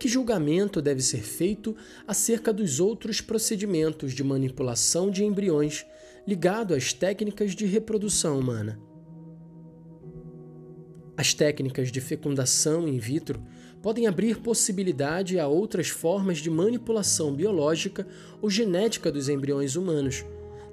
que julgamento deve ser feito acerca dos outros procedimentos de manipulação de embriões ligado às técnicas de reprodução humana? As técnicas de fecundação in vitro podem abrir possibilidade a outras formas de manipulação biológica ou genética dos embriões humanos,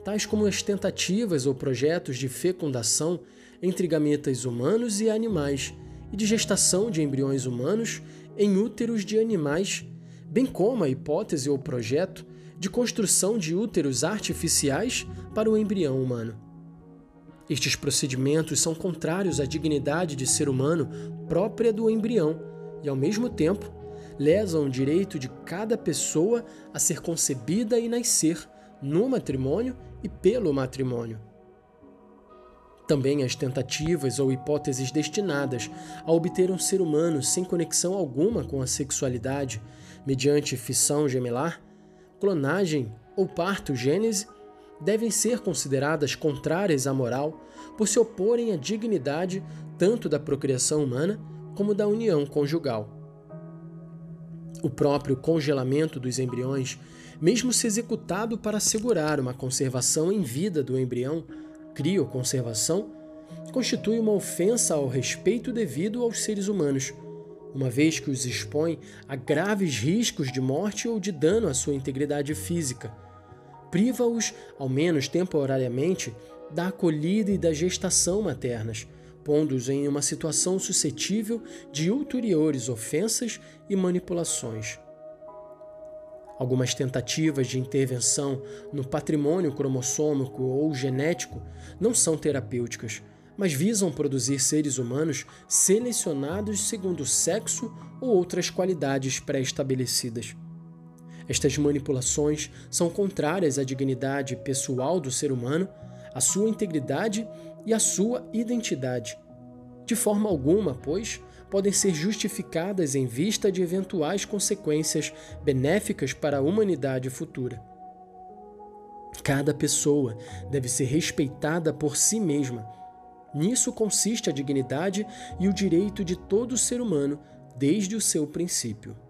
tais como as tentativas ou projetos de fecundação entre gametas humanos e animais e de gestação de embriões humanos em úteros de animais, bem como a hipótese ou projeto de construção de úteros artificiais para o embrião humano. Estes procedimentos são contrários à dignidade de ser humano própria do embrião e, ao mesmo tempo, lesam o direito de cada pessoa a ser concebida e nascer no matrimônio e pelo matrimônio. Também as tentativas ou hipóteses destinadas a obter um ser humano sem conexão alguma com a sexualidade, mediante fissão gemelar, clonagem ou parto-gênese, devem ser consideradas contrárias à moral por se oporem à dignidade tanto da procriação humana como da união conjugal. O próprio congelamento dos embriões, mesmo se executado para assegurar uma conservação em vida do embrião, crioconservação, constitui uma ofensa ao respeito devido aos seres humanos, uma vez que os expõe a graves riscos de morte ou de dano à sua integridade física. Priva-os, ao menos temporariamente, da acolhida e da gestação maternas, pondo-os em uma situação suscetível de ulteriores ofensas e manipulações. Algumas tentativas de intervenção no patrimônio cromossômico ou genético não são terapêuticas, mas visam produzir seres humanos selecionados segundo sexo ou outras qualidades pré-estabelecidas. Estas manipulações são contrárias à dignidade pessoal do ser humano, à sua integridade e à sua identidade. De forma alguma, pois, podem ser justificadas em vista de eventuais consequências benéficas para a humanidade futura. Cada pessoa deve ser respeitada por si mesma. Nisso consiste a dignidade e o direito de todo ser humano desde o seu princípio.